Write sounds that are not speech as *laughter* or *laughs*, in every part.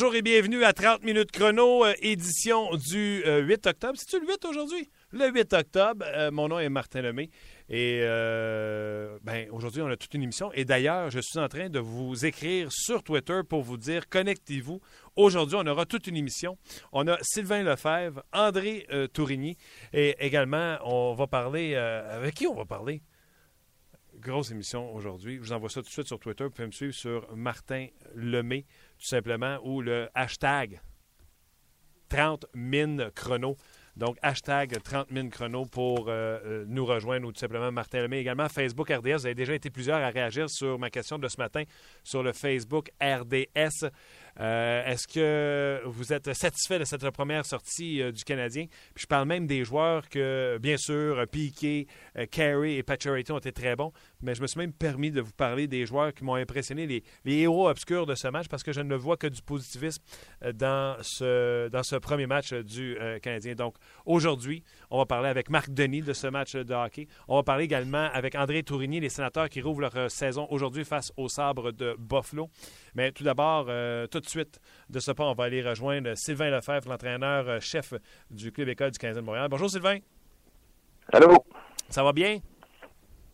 Bonjour et bienvenue à 30 minutes chrono, euh, édition du 8 euh, octobre. C'est-tu le 8 aujourd'hui? Le 8 octobre. Euh, mon nom est Martin Lemay. Et ben, aujourd'hui, on a toute une émission. Et d'ailleurs, je suis en train de vous écrire sur Twitter pour vous dire connectez-vous. Aujourd'hui, on aura toute une émission. On a Sylvain Lefebvre, André Tourigny et également, on va parler. avec qui on va parler? Grosse émission aujourd'hui. Je vous envoie ça tout de suite sur Twitter. Vous pouvez me suivre sur Martin Lemay tout simplement, ou le hashtag 30 mines chrono. Donc, hashtag 30 mines chrono pour euh, euh, nous rejoindre ou tout simplement Martin Lemay. Également, Facebook RDS. Vous avez déjà été plusieurs à réagir sur ma question de ce matin sur le Facebook RDS. Euh, est-ce que vous êtes satisfait de cette première sortie du Canadien? Je parle même des joueurs que, bien sûr, Piquet, Carey et Pacioretty ont été très bons mais je me suis même permis de vous parler des joueurs qui m'ont impressionné, les, héros obscurs de ce match, parce que je ne vois que du positivisme euh, dans ce, dans ce premier match euh, du euh, Canadien. Donc, aujourd'hui, on va parler avec Marc Denis de ce match de hockey. On va parler également avec André Tourigny, les sénateurs qui rouvrent leur saison aujourd'hui face au sabre de Buffalo. Mais tout d'abord, tout de suite, de ce pas, on va aller rejoindre Sylvain Lefebvre, l'entraîneur-chef du Club École du Canadien de Montréal. Bonjour, Sylvain. Allô? Ça va bien?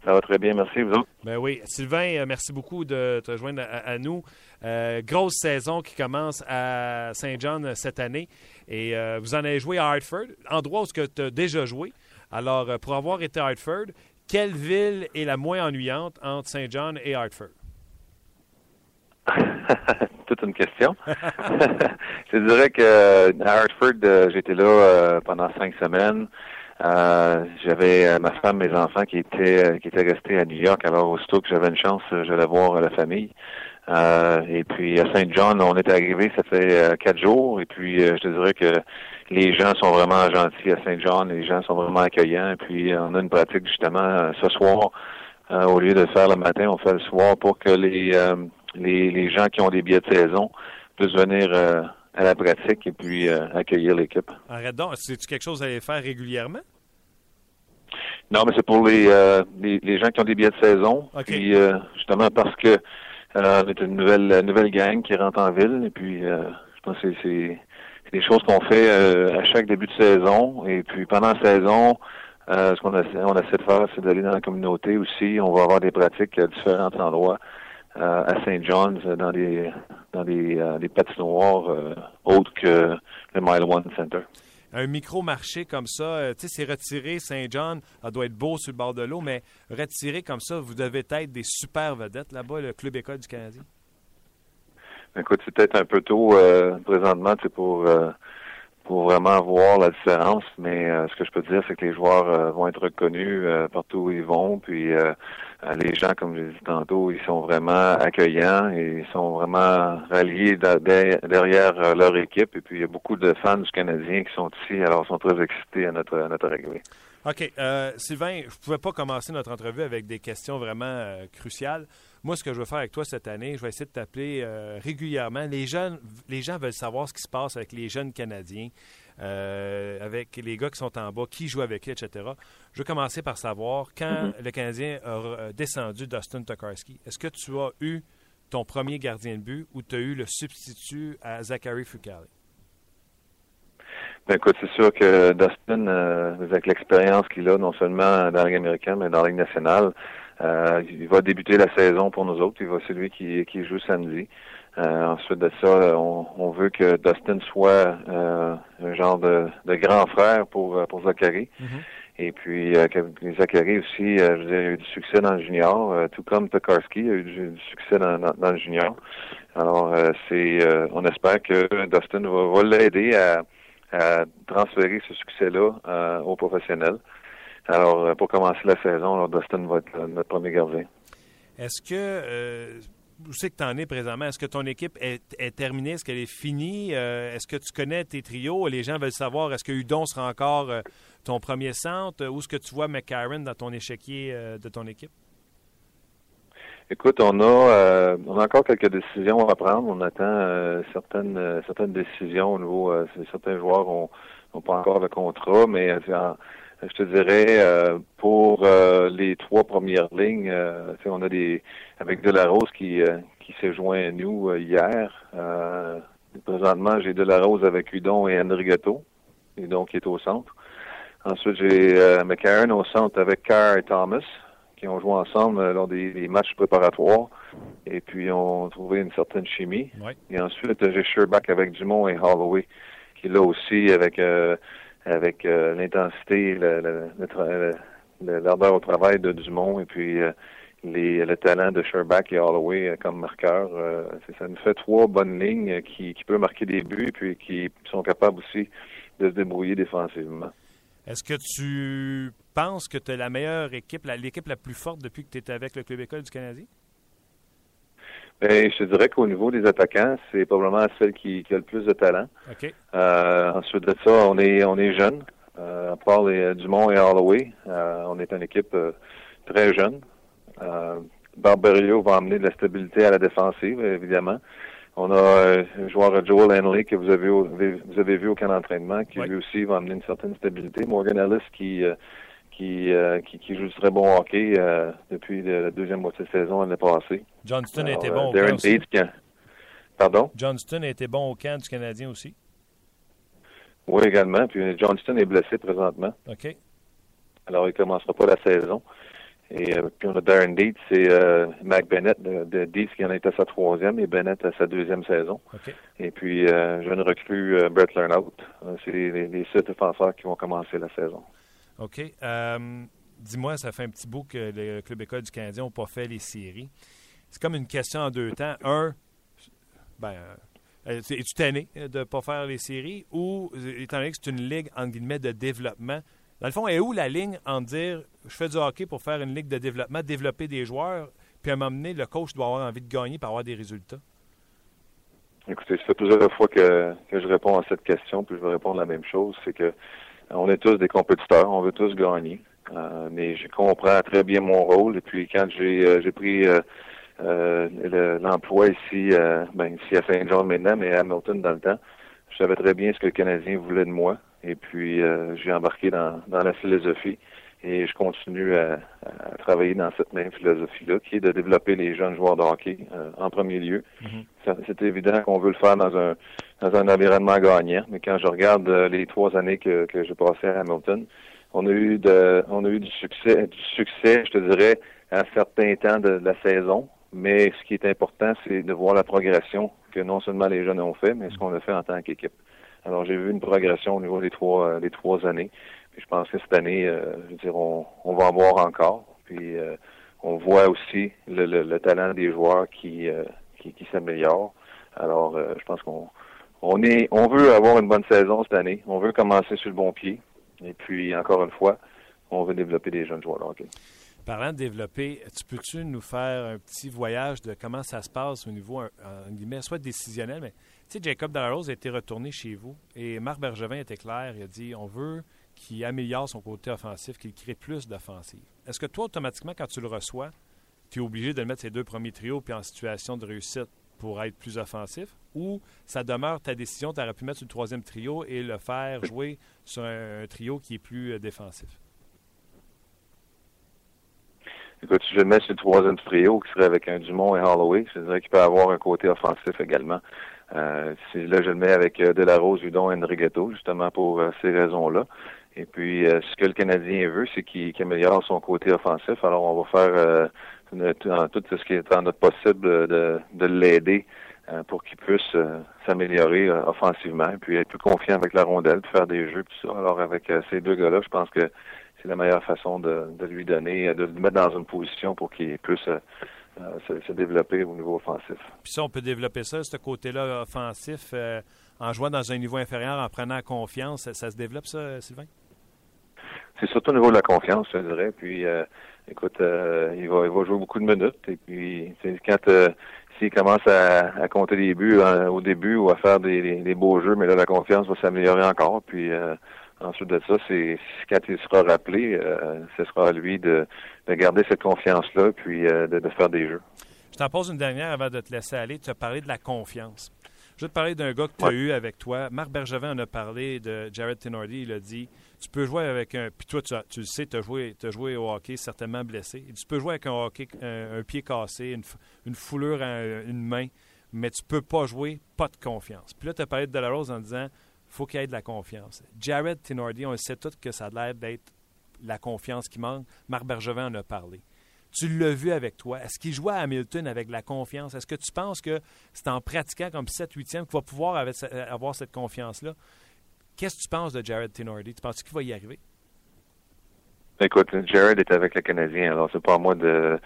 Ça va très bien, merci. Vous autres? Ben oui. Sylvain, euh, merci beaucoup de te rejoindre à, nous. Euh, grosse saison qui commence à Saint John euh, cette année. Et vous en avez joué à Hartford, endroit où tu as déjà joué. Alors, pour avoir été à Hartford, quelle ville est la moins ennuyante entre Saint John et Hartford? Toute une question. *laughs* Je dirais que à Hartford, j'étais là pendant cinq semaines. Euh, j'avais euh, ma femme, mes enfants qui étaient euh, qui étaient restés à New York. Alors aussitôt que j'avais une chance, j'allais voir la famille. et puis à Saint John, on est arrivé, ça fait quatre jours. Et puis je te dirais que les gens sont vraiment gentils à Saint John. Les gens sont vraiment accueillants. Et puis on a une pratique justement ce soir. au lieu de le faire le matin, on fait le soir pour que les les, les gens qui ont des billets de saison puissent venir à la pratique et puis accueillir l'équipe. Arrête donc, c'est-tu quelque chose à aller faire régulièrement? Non, mais c'est pour les, euh, les, les gens qui ont des billets de saison. Puis euh, justement parce que euh, on est une nouvelle nouvelle gang qui rentre en ville. Et puis euh, je pense que c'est des choses qu'on fait à chaque début de saison. Et puis pendant la saison, ce qu'on essaie, on essaie de faire, c'est d'aller dans la communauté aussi. On va avoir des pratiques à différents endroits. À Saint John's, dans des dans des, des patinoires autres que le Mile One Center un micro-marché comme ça, euh, tu sais, c'est retiré, Saint-John, ça doit être beau sur le bord de l'eau, mais retiré comme ça, vous devez être des super vedettes là-bas, le Club École du Canadien. Écoute, c'est peut-être un peu tôt euh, présentement pour euh, pour vraiment voir la différence, mais ce que je peux dire, c'est que les joueurs vont être reconnus partout où ils vont, puis euh, les gens, comme je l'ai dit tantôt, ils sont vraiment accueillants et ils sont vraiment ralliés derrière euh, leur équipe. Et puis, il y a beaucoup de fans du Canadien qui sont ici, alors ils sont très excités à notre, notre arrivée. OK. Euh, Sylvain, je ne pouvais pas commencer notre entrevue avec des questions vraiment cruciales. Moi, ce que je veux faire avec toi cette année, je vais essayer de t'appeler régulièrement. Les jeunes, les gens veulent savoir ce qui se passe avec les jeunes Canadiens. Euh, avec les gars qui sont en bas, qui joue avec eux, etc. Je veux commencer par savoir, quand mhm. le Canadien a euh, descendu Dustin Tokarski, est-ce que tu as eu ton premier gardien de but ou tu as eu le substitut à Zachary Fucali? Ben écoute, c'est sûr que Dustin, euh, avec l'expérience qu'il a, non seulement dans la Ligue américaine, mais dans la Ligue nationale, il va débuter la saison pour nous autres. Il va celui qui, qui joue samedi. Euh, ensuite de ça, on, veut que Dustin soit euh, un genre de, grand frère pour, euh, pour Zachary. Mm-hmm. Et puis Zachary aussi, je veux dire, a eu du succès dans le junior, tout comme Tokarski a eu du, succès dans, dans, le junior. Alors, c'est, on espère que Dustin va, l'aider à, à, transférer ce succès-là au professionnel. Alors, pour commencer la saison, alors Dustin va être notre premier gardien. Est-ce que où c'est que tu en es présentement? Est-ce que ton équipe est, terminée? Est-ce qu'elle est finie? Euh, est-ce que tu connais tes trios? Les gens veulent savoir, est-ce que Udon sera encore euh, ton premier centre? Où est-ce que tu vois McCarron dans ton échiquier euh, de ton équipe? Écoute, on a, on a encore quelques décisions à prendre. On attend certaines, certaines décisions au niveau. certains joueurs n'ont pas encore le contrat, mais je te dirais, pour les trois premières lignes, on a des avec Delarose qui, euh, qui s'est joint à nous euh, hier. Euh, Présentement, j'ai Delarose avec Udon et Enrigato. Udon qui est au centre. Ensuite, j'ai euh, McCarron au centre avec Carr et Thomas, qui ont joué ensemble euh, lors des, matchs préparatoires. Et puis, ont trouvé une certaine chimie. Et ensuite, j'ai Sherbach avec Dumont et Holloway, qui est là aussi avec, euh, avec l'intensité, l'ardeur au travail de Dumont. Et puis, les, le talent de Sherbach et Holloway euh, comme marqueurs. Euh, ça nous fait trois bonnes lignes qui, peuvent marquer des buts puis qui sont capables aussi de se débrouiller défensivement. Est-ce que tu penses que tu es la meilleure équipe, l'équipe la, plus forte depuis que tu étais avec le Club École du Canadien? Bien, je te dirais qu'au niveau des attaquants, c'est probablement celle qui, a le plus de talent. Euh, ensuite de ça, on est on est jeune. à part les, Dumont et Holloway, on est une équipe très jeune. Euh, Barberio va amener de la stabilité à la défensive, évidemment. On a euh, un joueur Joel Henley que vous avez vous avez vu au camp d'entraînement, qui lui aussi va amener une certaine stabilité. Morgan Ellis qui euh, qui, qui, joue du très bon hockey depuis la deuxième moitié de saison l'année passée. Johnston a été bon au camp aussi. Pardon? Johnston a été bon au camp du Canadien aussi. Oui, également. Puis Johnston est blessé présentement. OK. Alors, il ne commencera pas la saison. Et euh, puis on a Darren Deeds, c'est euh, Mac Bennett de, de, Deeds qui en est à sa troisième et Bennett à sa deuxième saison. Et puis euh, jeune recrue euh, Brett Lernout. c'est les, les, sept défenseurs qui vont commencer la saison. OK. Dis-moi, ça fait un petit bout que le Club École du Canadien n'a pas fait les séries. C'est comme une question en deux temps. Un, ben, es-tu tanné de ne pas faire les séries? Ou, étant donné que c'est une ligue, en guillemets, de développement, dans le fond, est où la ligne en dire je fais du hockey pour faire une ligue de développement, développer des joueurs, puis à un moment donné, le coach doit avoir envie de gagner pour avoir des résultats? Écoutez, ça fait plusieurs fois que, je réponds à cette question, puis je vais répondre la même chose, c'est que on est tous des compétiteurs, on veut tous gagner. Euh, mais je comprends très bien mon rôle. Et puis quand j'ai euh, pris euh, l'emploi ici, ben ici à Saint-Jean maintenant, mais à Hamilton dans le temps, je savais très bien ce que le Canadien voulait de moi. Et puis, euh, j'ai embarqué dans, dans la philosophie et je continue à, travailler dans cette même philosophie-là, qui est de développer les jeunes joueurs de hockey euh, en premier lieu. Mm-hmm. C'est évident qu'on veut le faire dans un dans un environnement gagnant, mais quand je regarde euh, les trois années que, que j'ai passées à Hamilton, on a eu de on a eu du succès du succès, je te dirais, à certains temps de, de la saison. Mais ce qui est important, c'est de voir la progression que non seulement les jeunes ont fait, mais ce qu'on a fait en tant qu'équipe. Alors, j'ai vu une progression au niveau des trois, euh, des trois années. Je pense que cette année, euh, je veux dire, on, va en voir encore. Puis euh, on voit aussi le, le, talent des joueurs qui, qui, qui s'améliore. Alors, je pense qu'on veut avoir une bonne saison cette année. On veut commencer sur le bon pied. Et puis, encore une fois, on veut développer des jeunes joueurs Parlant de développer, tu peux-tu nous faire un petit voyage de comment ça se passe au niveau, en guillemets, soit décisionnel, mais tu sais, Jacob Delarose a été retourné chez vous et Marc Bergevin était clair. Il a dit on veut qu'il améliore son côté offensif, qu'il crée plus d'offensive. Est-ce que toi, automatiquement, quand tu le reçois, tu es obligé de le mettre ses deux premiers trios puis en situation de réussite pour être plus offensif? Ou ça demeure ta décision, tu aurais pu mettre le troisième trio et le faire jouer sur un, trio qui est plus euh, défensif? Écoute, je le mets sur le troisième trio qui serait avec un Dumont et Holloway, dirais qu'il peut avoir un côté offensif également. Euh, là, je le mets avec euh, Delarose, Udon et Enrigato, justement pour ces raisons-là. Et puis, euh, ce que le Canadien veut, c'est qu'il améliore son côté offensif. Alors, on va faire tout ce qui est en notre possible de, de l'aider pour qu'il puisse s'améliorer offensivement, et puis être plus confiant avec la rondelle, puis faire des jeux, tout ça. Alors, avec ces deux gars-là, je pense que c'est la meilleure façon de, de, lui donner, de le mettre dans une position pour qu'il puisse euh, se, développer au niveau offensif. Puis ça, on peut développer ça, ce côté-là offensif, euh, en jouant dans un niveau inférieur, en prenant confiance. Ça, se développe, ça, Sylvain? C'est surtout au niveau de la confiance, je dirais. Puis, euh, écoute, il, va, il va jouer beaucoup de minutes. Et puis, quand s'il commence à, compter des buts hein, au début ou à faire des, des, beaux jeux, mais là, la confiance va s'améliorer encore. Puis, Ensuite de ça, c'est quand il sera rappelé, euh, ce sera à lui de, garder cette confiance-là, puis euh, de, faire des jeux. Je t'en pose une dernière avant de te laisser aller. Tu as parlé de la confiance. Je vais te parler d'un gars que tu as eu avec toi. Marc Bergevin en a parlé de Jared Tenordi. Il a dit Tu peux jouer avec un. Puis toi, tu, le sais, tu as joué, joué au hockey, certainement blessé. tu peux jouer avec un hockey, un, pied cassé, une, foulure à une main mais tu peux pas jouer pas de confiance. Puis là, tu as parlé de Delarose en disant faut qu'il y ait de la confiance. Jared Tinordi, on sait tous que ça a l'air d'être la confiance qui manque. Marc Bergevin en a parlé. Tu l'as vu avec toi. Est-ce qu'il jouait à Hamilton avec la confiance? Est-ce que tu penses que c'est en pratiquant comme 7-8e qu'il va pouvoir avoir cette confiance-là? Qu'est-ce que tu penses de Jared Tinordi? Tu penses qu'il va y arriver? Écoute, Jared est avec le Canadien, alors c'est pas à moi de,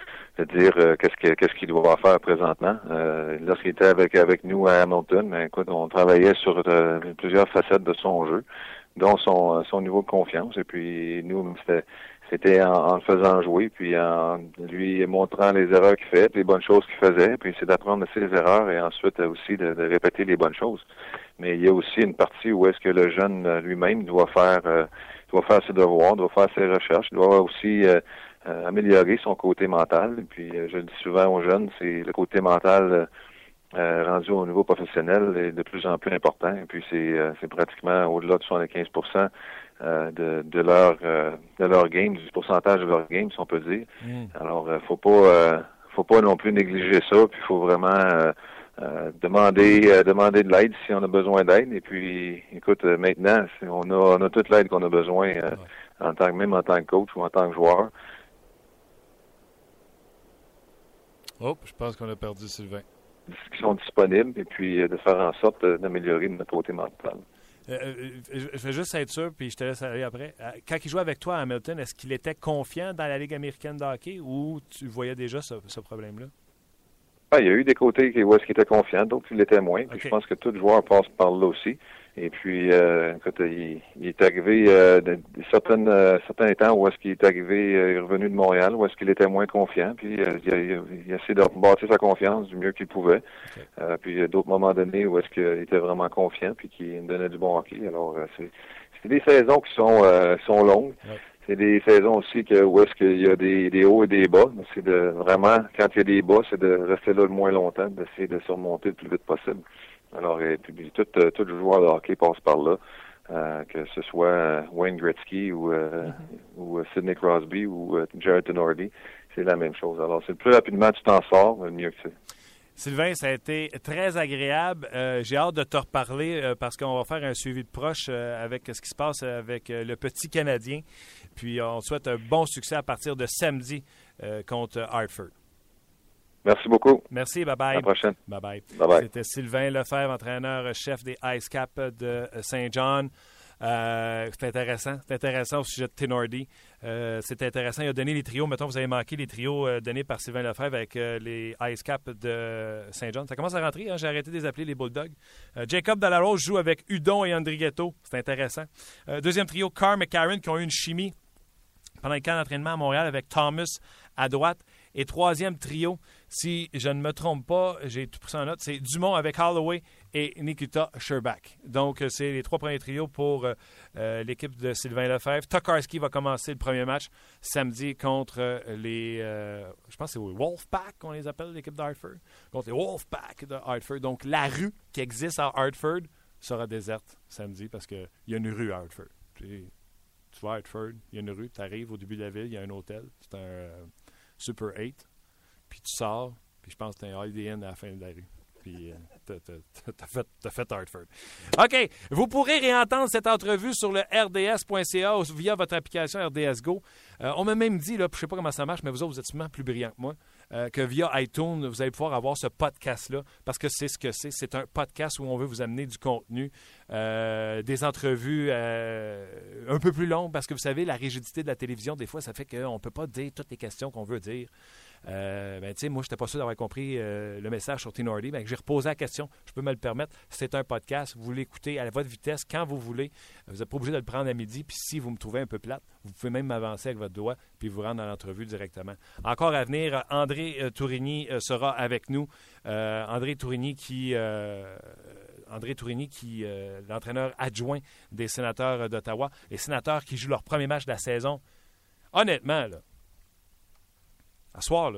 dire euh, qu'est-ce qu'il doit faire présentement. Euh, lorsqu'il était avec avec nous à Hamilton, mais écoute, on travaillait sur euh, plusieurs facettes de son jeu, dont son son niveau de confiance. Et puis nous, c'était c'était en, le faisant jouer, puis en lui montrant les erreurs qu'il fait, les bonnes choses qu'il faisait, puis c'est d'apprendre de ses erreurs et ensuite aussi de, répéter les bonnes choses. Mais il y a aussi une partie où est-ce que le jeune lui-même doit faire doit faire ses devoirs, doit faire ses recherches, doit aussi euh, euh, améliorer son côté mental. Puis, euh, je le dis souvent aux jeunes, c'est le côté mental rendu au niveau professionnel est de plus en plus important. Et puis, c'est pratiquement au-delà de 75 de, de leur de leur game, du pourcentage de leur game, si on peut dire. Mm. Alors, faut pas faut pas non plus négliger ça. Puis, il faut vraiment euh, demander euh, demander de l'aide si on a besoin d'aide. Et puis, écoute, euh, maintenant, on a, on a toute l'aide qu'on a besoin en tant que même en tant que coach ou en tant que joueur. Oh, je pense qu'on a perdu Sylvain. Qui sont disponibles et puis de faire en sorte d'améliorer notre côté mental. Je vais juste être sûr, puis je te laisse aller après. Quand il jouait avec toi à Hamilton, est-ce qu'il était confiant dans la Ligue américaine de hockey ou tu voyais déjà ce problème-là? Ah, il y a eu des côtés où est-ce qu'il était confiant, d'autres il l'était moins. Puis je pense que tout joueur passe par là aussi. Et puis, euh, écoute, il, est arrivé euh, de, certaines, euh, certains temps où est-ce qu'il est arrivé, il est revenu de Montréal, où est-ce qu'il était moins confiant. Puis il, a, il, a, essayé de bâtir sa confiance du mieux qu'il pouvait. puis il y a d'autres moments donnés où est-ce qu'il était vraiment confiant, puis qu'il donnait du bon hockey. Alors, c'est, c'est des saisons qui sont, sont longues c'est des saisons aussi que où est-ce qu'il y a des, des, hauts et des bas. C'est de vraiment, quand il y a des bas, c'est de rester là le moins longtemps, d'essayer de surmonter le plus vite possible. Alors, et puis, tout, euh, tout joueur de hockey passe par là. Euh, que ce soit euh, Wayne Gretzky ou, mm-hmm. ou Sidney Crosby ou Jared Tenordi, c'est la même chose. Alors, c'est le plus rapidement tu t'en sors, le mieux que c'est. Sylvain, ça a été très agréable. J'ai hâte de te reparler parce qu'on va faire un suivi de proche avec ce qui se passe avec le petit Canadien. Puis on souhaite un bon succès à partir de samedi euh, contre Hartford. Merci beaucoup. Merci, bye-bye. À la prochaine. Bye-bye. Bye-bye. C'était Sylvain Lefebvre, entraîneur-chef des Ice Cap de Saint John. Euh, c'est intéressant. C'est intéressant au sujet de Tenordi. Euh, c'est intéressant. Il a donné les trios. Mettons, vous avez manqué les trios donnés par Sylvain Lefebvre avec les Ice Cap de Saint John. Ça commence à rentrer. Hein. J'ai arrêté de les appeler les Bulldogs. Jacob Dalarose joue avec Udon et Andrighetto. C'est intéressant. deuxième trio, Carr McCarron, qui ont eu une chimie pendant le camp d'entraînement à Montréal avec Thomas à droite. Et troisième trio, si je ne me trompe pas, j'ai tout pris en note, c'est Dumont avec Holloway et Nikita Sherbach. Donc, euh, c'est les trois premiers trios pour euh, euh, l'équipe de Sylvain Lefebvre. Tokarski va commencer le premier match samedi contre les, je pense que c'est Wolfpack, on les appelle, l'équipe d'Hartford. Contre les Wolfpack de Hartford. Donc, la rue qui existe à Hartford sera déserte samedi parce qu'il y a une rue à Hartford tu vas à Hartford, il y a une rue, tu arrives au début de la ville, il y a un hôtel, c'est un Super 8, puis tu sors, puis je pense que tu un Inn à la fin de la rue. Puis euh, t'as fait, fait Hartford. OK. Vous pourrez réentendre cette entrevue sur le rds.ca via votre application RDS Go. Euh, on m'a même dit, là, je ne sais pas comment ça marche, mais vous autres, vous êtes sûrement plus brillants que moi. Euh, que via iTunes, vous allez pouvoir avoir ce podcast-là, parce que c'est ce que c'est. C'est un podcast où on veut vous amener du contenu, euh, des entrevues un peu plus longues, parce que vous savez, la rigidité de la télévision, des fois, ça fait qu'on ne peut pas dire toutes les questions qu'on veut dire. Euh, ben, moi, je n'étais pas sûr d'avoir compris euh, le message sur Tinordi. Ben, j'ai reposé la question. Je peux me le permettre. C'est un podcast. Vous l'écoutez à votre vitesse quand vous voulez. Vous n'êtes pas obligé de le prendre à midi. Puis si vous me trouvez un peu plate, vous pouvez même m'avancer avec votre doigt puis vous rendre dans l'entrevue directement. Encore à venir, André euh, Tourigny sera avec nous. André Tourigny qui... André Tourigny, qui l'entraîneur adjoint des sénateurs d'Ottawa, les sénateurs qui jouent leur premier match de la saison. Honnêtement, là, à soir,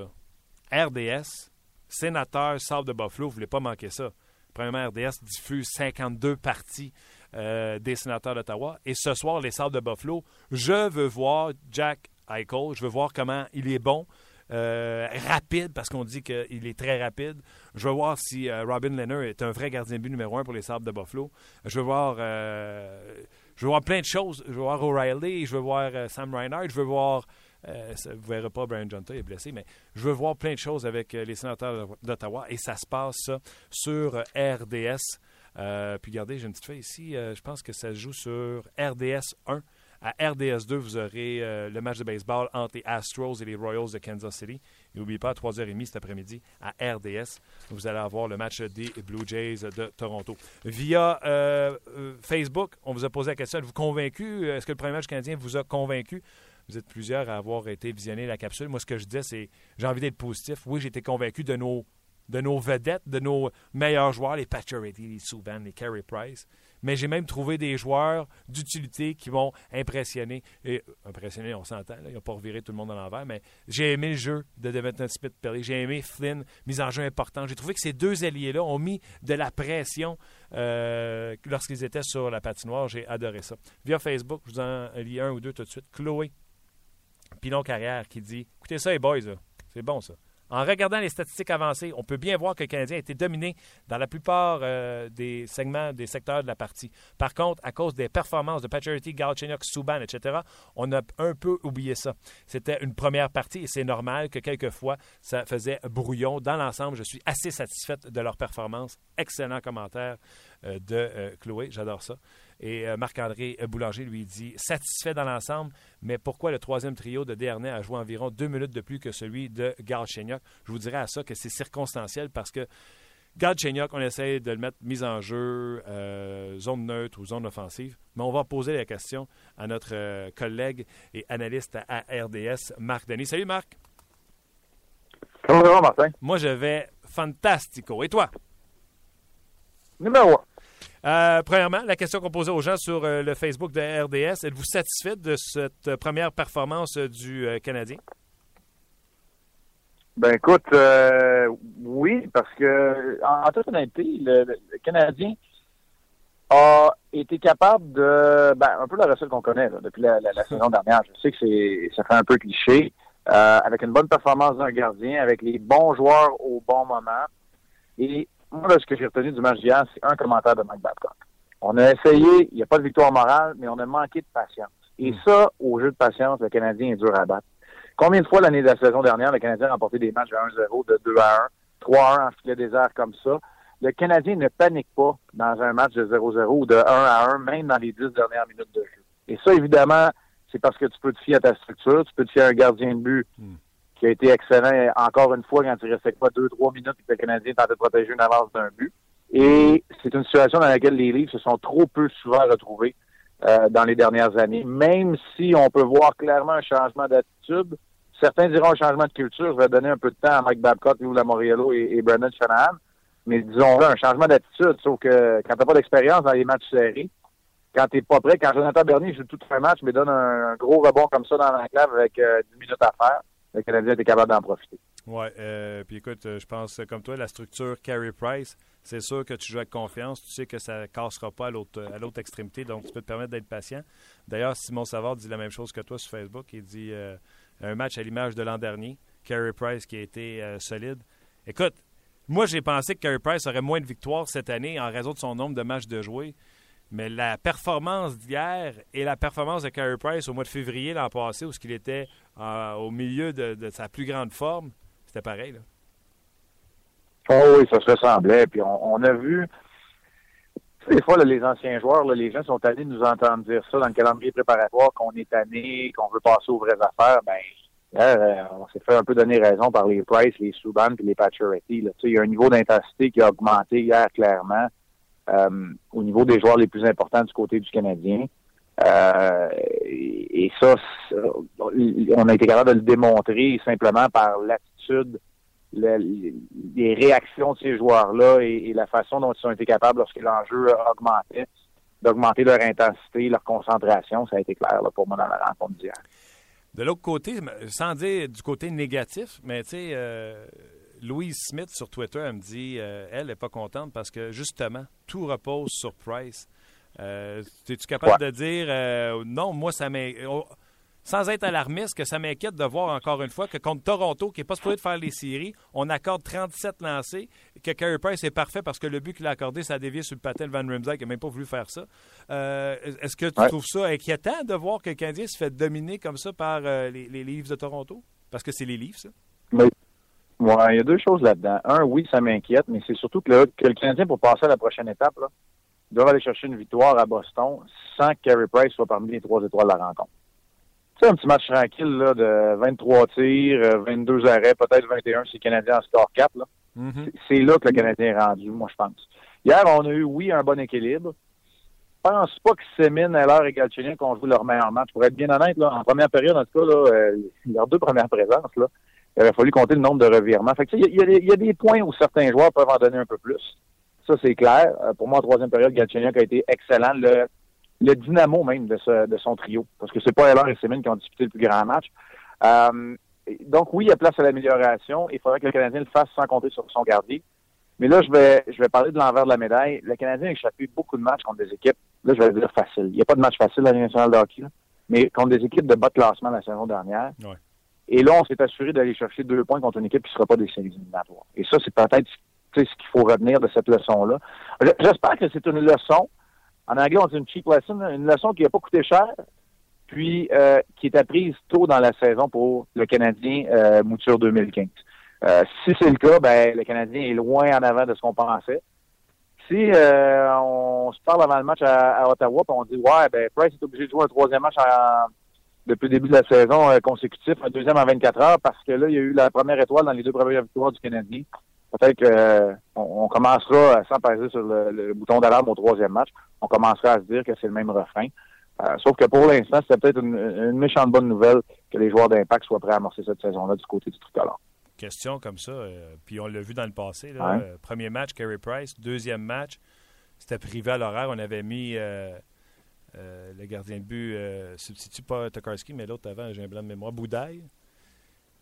RDS, sénateur Sable de Buffalo, vous ne voulez pas manquer ça. Premièrement, RDS diffuse 52 parties euh, des sénateurs d'Ottawa. Et ce soir, les Sables de Buffalo, je veux voir Jack Eichel. Je veux voir comment il est bon. rapide, parce qu'on dit qu'il est très rapide. Je veux voir si Robin Leonard est un vrai gardien de but numéro un pour les Sables de Buffalo. Je veux voir, je veux voir plein de choses. Je veux voir O'Reilly, je veux voir Sam Reinhardt, je veux voir euh, vous ne verrez pas Brian Johnson est blessé, mais je veux voir plein de choses avec euh, les sénateurs d'Ottawa et ça se passe sur euh, RDS. puis regardez, j'ai une petite feuille ici. je pense que ça se joue sur RDS 1. À RDS 2, vous aurez le match de baseball entre les Astros et les Royals de Kansas City. N'oubliez pas, à 3h30 cet après-midi, à RDS, vous allez avoir le match des Blue Jays de Toronto. Via Facebook, on vous a posé la question, êtes-vous convaincu? Est-ce que le premier match canadien vous a convaincu? Vous êtes plusieurs à avoir été visionner la capsule. Moi, ce que je disais, c'est j'ai envie d'être positif. Oui, j'étais convaincu de nos, de nos vedettes, de nos meilleurs joueurs, les Pacioretty, les Subban, les Carey Price. Mais j'ai même trouvé des joueurs d'utilité qui vont impressionner. Et impressionner, on s'entend, il n'a pas reviré tout le monde à l'envers, mais j'ai aimé le jeu de Devin Smith Perry. J'ai aimé Flynn, mise en jeu importante. J'ai trouvé que ces deux alliés-là ont mis de la pression euh, lorsqu'ils étaient sur la patinoire. J'ai adoré ça. Via Facebook, je vous en lis un ou deux tout de suite. Chloé Pilon Carrière qui dit Écoutez ça, les boys, c'est bon ça. En regardant les statistiques avancées, on peut bien voir que le Canadien a été dominé dans la plupart euh, des segments, des secteurs de la partie. Par contre, à cause des performances de Pacioretty, Galchenyuk, Subban, etc., on a un peu oublié ça. C'était une première partie et c'est normal que quelquefois, ça faisait brouillon. Dans l'ensemble, je suis assez satisfaite de leur performance. Excellent commentaire euh, de euh, Chloé, j'adore ça. Et euh, Marc-André Boulanger lui dit satisfait dans l'ensemble, mais pourquoi le troisième trio de Dernay a joué environ deux minutes de plus que celui de Galchenyuk Je vous dirais à ça que c'est circonstanciel parce que Galchenyuk, on essaie de le mettre mise en jeu, euh, zone neutre ou zone offensive, mais on va poser la question à notre euh, collègue et analyste à RDS, Marc Denis. Salut Marc. Comment ça va, Martin? Moi, je vais fantastico. Et toi? Numéro 1. Euh, premièrement, la question qu'on posait aux gens sur euh, le Facebook de RDS, êtes-vous satisfait de cette euh, première performance du Canadien? Ben écoute, oui, parce que en, toute honnêteté, le, Canadien a été capable de, ben, un peu la recette qu'on connaît depuis la, saison dernière. Je sais que c'est, ça fait un peu cliché, avec une bonne performance d'un gardien, avec les bons joueurs au bon moment. Et moi, ce que j'ai retenu du match d'hier, c'est un commentaire de Mike Babcock. On a essayé, il n'y a pas de victoire morale, mais on a manqué de patience. Et hmm. ça, au jeu de patience, le Canadien est dur à battre. Combien de fois l'année de la saison dernière, le Canadien a remporté des matchs de 1-0, de 2 1, 3 1 en filet désert comme ça? Le Canadien ne panique pas dans un match de 0-0 ou de 1 à 1, même dans les 10 dernières minutes de jeu. Et ça, évidemment, c'est parce que tu peux te fier à ta structure, tu peux te fier à un gardien de but hmm qui a été excellent encore une fois quand il restait pas deux, trois minutes et que le Canadien tentait de protéger une avance d'un but. Et c'est une situation dans laquelle les livres se sont trop peu souvent retrouvés euh, dans les dernières années. Même si on peut voir clairement un changement d'attitude, certains diront un changement de culture. Je vais donner un peu de temps à Mike Babcock, Lou Lamoriello et, et Brendan Shanahan. Mais disons-le, un changement d'attitude, sauf que quand t'as pas d'expérience dans les matchs serrés, quand t'es pas prêt, quand Jonathan Bernier joue tout un match, mais donne un, gros rebond comme ça dans l'enclave avec euh, 10 minutes à faire, le Canadien était capable d'en profiter. Oui, euh, puis écoute, euh, je pense comme toi, la structure Carey Price, c'est sûr que tu joues avec confiance, tu sais que ça ne cassera pas à l'autre, extrémité, donc tu peux te permettre d'être patient. D'ailleurs, Simon Savard dit la même chose que toi sur Facebook, il dit euh, un match à l'image de l'an dernier, Carey Price qui a été solide. Écoute, moi j'ai pensé que Carey Price aurait moins de victoires cette année en raison de son nombre de matchs de jouer. Mais la performance d'hier et la performance de Carey Price au mois de février l'an passé, où qu'il était euh, au milieu de, sa plus grande forme, c'était pareil. Là. Oh oui, ça se ressemblait. Puis on, a vu, des fois, les anciens joueurs, les gens sont allés nous entendre dire ça dans le calendrier préparatoire, qu'on est tanné, qu'on veut passer aux vraies affaires. Ben, euh, on s'est fait un peu donner raison par les Price, les Subban et les Pacioretty. Il y a un niveau d'intensité qui a augmenté hier clairement. Euh, au niveau des joueurs les plus importants du côté du Canadien. Euh, et, ça, on a été capable de le démontrer simplement par l'attitude, les réactions de ces joueurs-là et, la façon dont ils ont été capables, lorsque l'enjeu augmentait, d'augmenter leur intensité, leur concentration. Ça a été clair pour moi dans la rencontre d'hier. De l'autre côté, sans dire du côté négatif, mais tu sais, euh, Louise Smith sur Twitter, elle me dit, euh, elle n'est pas contente parce que justement, tout repose sur Price. Euh, es-tu capable de dire, euh, non, moi, ça m'est. Oh, sans être alarmiste, que ça m'inquiète de voir encore une fois que contre Toronto, qui n'est pas supposé de faire les séries, on accorde 37 lancés, que Carey Price est parfait parce que le but qu'il a accordé, ça a dévié sur le patin de Van Rimsdijk, qui n'a même pas voulu faire ça. Euh, est-ce que tu trouves ça inquiétant de voir que le Canadien se fait dominer comme ça par euh, les, les Leafs de Toronto? Parce que c'est les Leafs, ça? Oui. Ouais, il y a deux choses là-dedans. Un, oui, ça m'inquiète, mais c'est surtout que, que, le Canadien, pour passer à la prochaine étape, là, doit aller chercher une victoire à Boston sans que Carey Price soit parmi les trois étoiles de la rencontre. C'est un petit match tranquille là, de 23 tirs, 22 euh, arrêts, peut-être 21 si le Canadien en score 4. Là. Mm-hmm. C'est là que le Canadien est rendu, moi, je pense. Hier, on a eu, oui, un bon équilibre. Je pense pas que Semin, Heller et Galchenyuk ont joué leur meilleur match. Pour être bien honnête, là, en première période, en tout cas, là, euh, leurs deux premières présences, là, il aurait fallu compter le nombre de revirements. Fait il, y a, il, y a, des points où certains joueurs peuvent en donner un peu plus. Ça, c'est clair. Euh, pour moi, en troisième période, Galchenyuk a été excellent. Le, le dynamo même de, ce, de son trio. Parce que c'est pas Heller et Semin qui ont disputé le plus grand match. Euh, donc oui, il y a place à l'amélioration. Il faudrait que le Canadien le fasse sans compter sur son gardien. Mais là, je vais, je vais parler de l'envers de la médaille. Le Canadien a échappé beaucoup de matchs contre des équipes. Là, je vais dire facile. Il n'y a pas de match facile à la nationale de hockey, mais contre des équipes de bas de classement la saison dernière. Et là, on s'est assuré d'aller chercher deux points contre une équipe qui ne sera pas des séries éliminatoires. Et ça, c'est peut-être ce qu'il faut retenir de cette leçon-là. J'espère que c'est une leçon en anglais, on dit une cheap lesson, une leçon qui n'a pas coûté cher, puis euh, qui est apprise tôt dans la saison pour le Canadien euh, mouture 2015. Euh, si c'est le cas, ben le Canadien est loin en avant de ce qu'on pensait. Si on se parle avant le match à, Ottawa, puis on dit ouais, ben Price est obligé de jouer un troisième match depuis le début de la saison consécutif, un deuxième en 24 heures, parce que là, il y a eu la première étoile dans les deux premières victoires du Canadien peut-être qu'on on commencera, sans passer sur le, bouton d'alarme au troisième match, on commencera à se dire que c'est le même refrain. Euh, sauf que pour l'instant, c'est peut-être une, méchante bonne nouvelle que les joueurs d'impact soient prêts à amorcer cette saison-là du côté du tricolore. Question comme ça, euh, puis on l'a vu dans le passé. Euh, premier match, Carey Price. Deuxième match, c'était privé à l'horaire. On avait mis le gardien de but, substitut pas Tokarski, mais l'autre avant, j'ai un blanc de mémoire, Boudaille.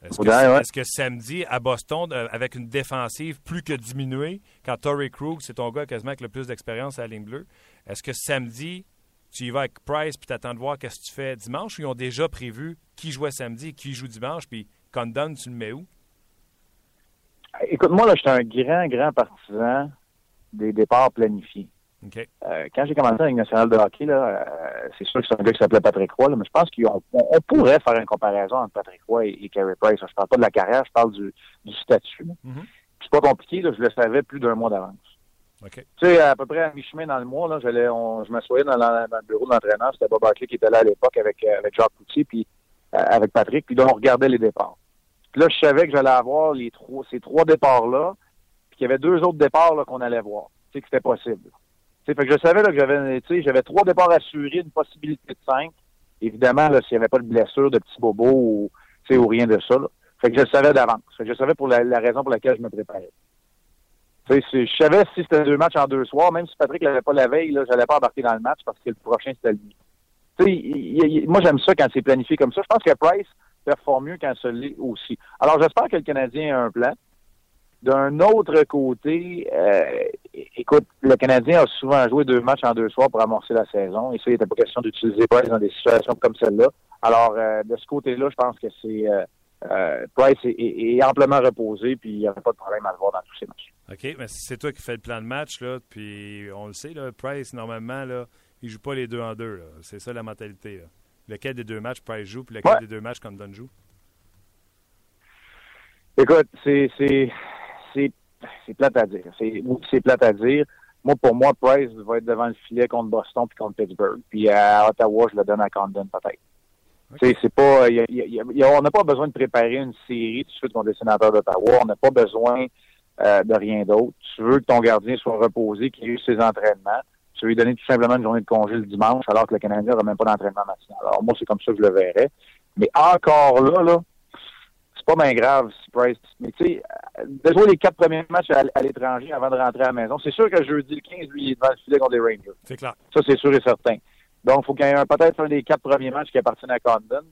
Est-ce que, samedi, à Boston, euh, avec une défensive plus que diminuée, quand Torrey Krug, c'est ton gars quasiment avec le plus d'expérience à la ligne bleue, est-ce que samedi, tu y vas avec Price puis attends de voir qu'est-ce que tu fais dimanche ou ils ont déjà prévu qui jouait samedi et qui joue dimanche, puis Condon, tu le mets où? Écoute, moi, là, je suis un grand, grand partisan des départs planifiés. Euh, quand j'ai commencé avec nationale de hockey, là, euh, c'est sûr que c'est un gars qui s'appelait Patrick Roy, mais je pense qu'on on, pourrait faire une comparaison entre Patrick Roy et, Carey Price. Je parle pas de la carrière, je parle du, du statut. Mm-hmm. C'est pas compliqué, là, je le savais plus d'un mois d'avance. Tu sais, à peu près à mi-chemin dans le mois, là, je m'assoyais dans, dans, le bureau de l'entraîneur, c'était Bob Barkley qui était là à l'époque avec, euh, avec Jacques Poutier, puis avec Patrick, puis là, on regardait les départs. Puis là, je savais que j'allais avoir les trois, ces trois départs-là, puis qu'il y avait deux autres départs là, qu'on allait voir. Tu sais, que c'était possible fait que je savais là, que j'avais, j'avais trois départs assurés, une possibilité de cinq. Évidemment, s'il n'y avait pas de blessure, de petits bobos ou, ou rien de ça. Fait que je savais d'avance. Je savais pour la, raison pour laquelle je me préparais. je savais si c'était deux matchs en deux soirs, même si Patrick l'avait pas la veille, là, j'allais pas embarquer dans le match parce que le prochain c'était lui. moi j'aime ça quand c'est planifié comme ça. Je pense que Price performe mieux quand ça l'est aussi. Alors j'espère que le Canadien a un plan. D'un autre côté, euh, écoute, le Canadien a souvent joué deux matchs en deux soirs pour amorcer la saison. Et ça, il n'était pas question d'utiliser Price dans des situations comme celle-là. Alors, euh, de ce côté-là, je pense que c'est euh, Price est, amplement reposé, puis il n'y aurait pas de problème à le voir dans tous ces matchs. OK, mais c'est toi qui fais le plan de match, là, puis on le sait, là, Price, normalement, là, il joue pas les deux en deux. C'est ça la mentalité. Là. Lequel des deux matchs Price joue, puis lequel des deux matchs Condon joue? Écoute, c'est c'est plate à dire. C'est plate à dire. Moi, pour moi, Price va être devant le filet contre Boston puis contre Pittsburgh. Puis à Ottawa, je le donne à Condon peut-être. C'est pas, on n'a pas besoin de préparer une série tout de suite contre les sénateurs d'Ottawa. On n'a pas besoin euh, de rien d'autre. Tu veux que ton gardien soit reposé, qu'il ait eu ses entraînements. Tu veux lui donner tout simplement une journée de congé le dimanche, alors que le Canadien n'aura même pas d'entraînement matinal. Alors moi, c'est comme ça que je le verrais. Mais encore là, là, pas bien grave si Price. Mais tu sais, de jouer les quatre premiers matchs à, l'étranger avant de rentrer à la maison, c'est sûr que jeudi le 15, lui, il est devant le filet contre les Rangers. C'est clair. Ça, c'est sûr et certain. Donc, il faut qu'il y ait peut-être un des quatre premiers matchs qui appartiennent à Condon.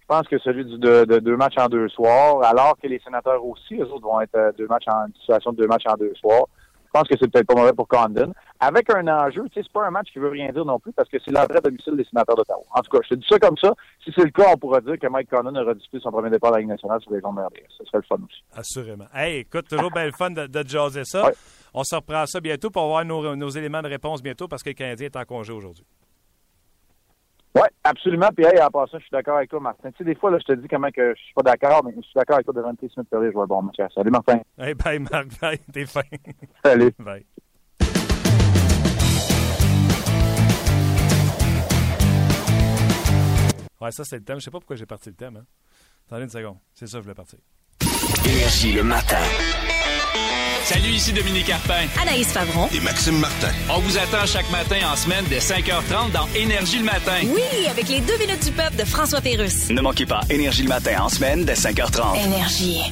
Je pense que celui de, deux matchs en deux soirs, alors que les sénateurs aussi, eux autres vont être euh, deux matchs en situation de deux matchs en deux soirs. Pense que c'est peut-être pas mauvais pour Condon. Avec un enjeu, tu sais, c'est pas un match qui veut rien dire non plus parce que c'est l'entrée domicile des sénateurs d'Ottawa. En tout cas, je te dis ça comme ça. Si c'est le cas, on pourra dire que Mike Condon aura disputé son premier départ à la Ligue nationale sur les ondes RDS. Ce serait le fun aussi. Assurément. Hey, écoute, toujours bien le fun de, de jaser ça. Ouais. On se reprend ça bientôt pour avoir nos, nos éléments de réponse bientôt parce que le Canadien est en congé aujourd'hui. Oui, absolument. Puis, hey, en passant, je suis d'accord avec toi, Martin. Tu sais, des fois, là, je te dis comment que je suis pas d'accord, mais je suis d'accord avec toi devant Smith Perry, je vois bon match. Salut, Martin. Hey, bye, Marc. Bye. *laughs* T'es fin. Salut. Bye. Ouais, ça, c'est le thème. Je sais pas pourquoi j'ai parti le thème. Hein. Attendez une seconde. C'est ça je voulais partir. Énergie le matin. Salut, ici Dominique Carpin. Anaïs Favron. Et Maxime Martin. On vous attend chaque matin en semaine dès 5h30 dans Énergie le matin. Oui, avec les deux minutes du peuple de François Pérusse. Ne manquez pas Énergie le matin en semaine dès 5h30. Énergie.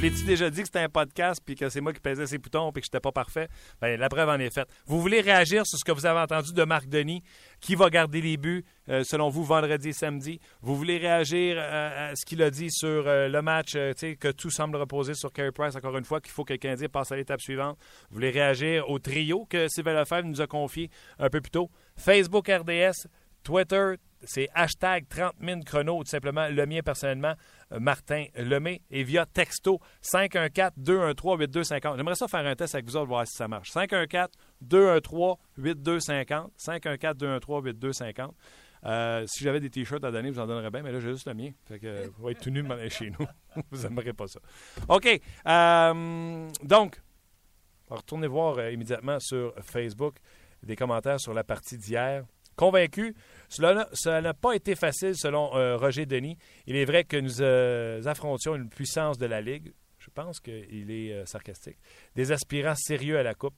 L'ai-tu déjà dit que c'était un podcast puis que c'est moi qui pesais ses boutons puis que j'étais pas parfait? Ben, la preuve en est faite. Vous voulez réagir sur ce que vous avez entendu de Marc Denis? Qui va garder les buts, euh, selon vous, vendredi et samedi? Vous voulez réagir euh, à ce qu'il a dit sur euh, le match, que tout semble reposer sur Carey Price, encore une fois, qu'il faut que le Canadien passe à l'étape suivante? Vous voulez réagir au trio que Sylvain Lefebvre nous a confié un peu plus tôt? Facebook RDS, Twitter, c'est hashtag 30 000 chrono, ou tout simplement le mien personnellement, euh, Martin Lemay, et via texto 514-213-8250. J'aimerais ça faire un test avec vous autres, voir si ça marche. 514-213-8250. 514-213-8250. Euh, si j'avais des t-shirts à donner, vous en donnerez bien, mais là, j'ai juste le mien. Fait que, euh, vous être tout nu chez nous. *laughs* vous n'aimerez pas ça. OK. euh, donc, retourner voir euh, immédiatement sur Facebook des commentaires sur la partie d'hier. Convaincu, cela n'a- pas été facile selon euh, Roger Denis. Il est vrai que nous euh, affrontions une puissance de la Ligue. Je pense qu'il est euh, sarcastique. Des aspirants sérieux à la Coupe.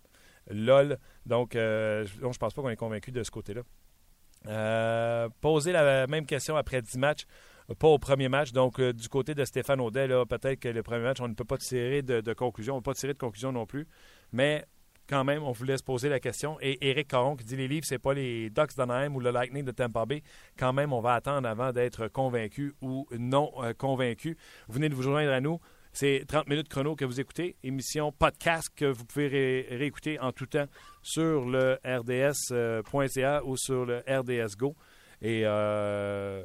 LOL. Donc, euh, je- pense pas qu'on est convaincu de ce côté-là. Poser la même question après 10 matchs, pas au premier match. Donc, du côté de Stéphane Audet, peut-être que le premier match, on ne peut pas tirer de conclusion. On ne peut pas tirer de conclusion non plus. Mais quand même, on voulait se poser la question. Et Éric Caron qui dit les livres, c'est pas les Ducks d'Anaheim ou le Lightning de Tampa Bay. Quand même, on va attendre avant d'être convaincu ou non euh, convaincu. Vous venez de vous joindre à nous. C'est 30 minutes chrono que vous écoutez. Émission podcast que vous pouvez ré- réécouter en tout temps sur le rds.ca ou sur le RDS Go. Et euh,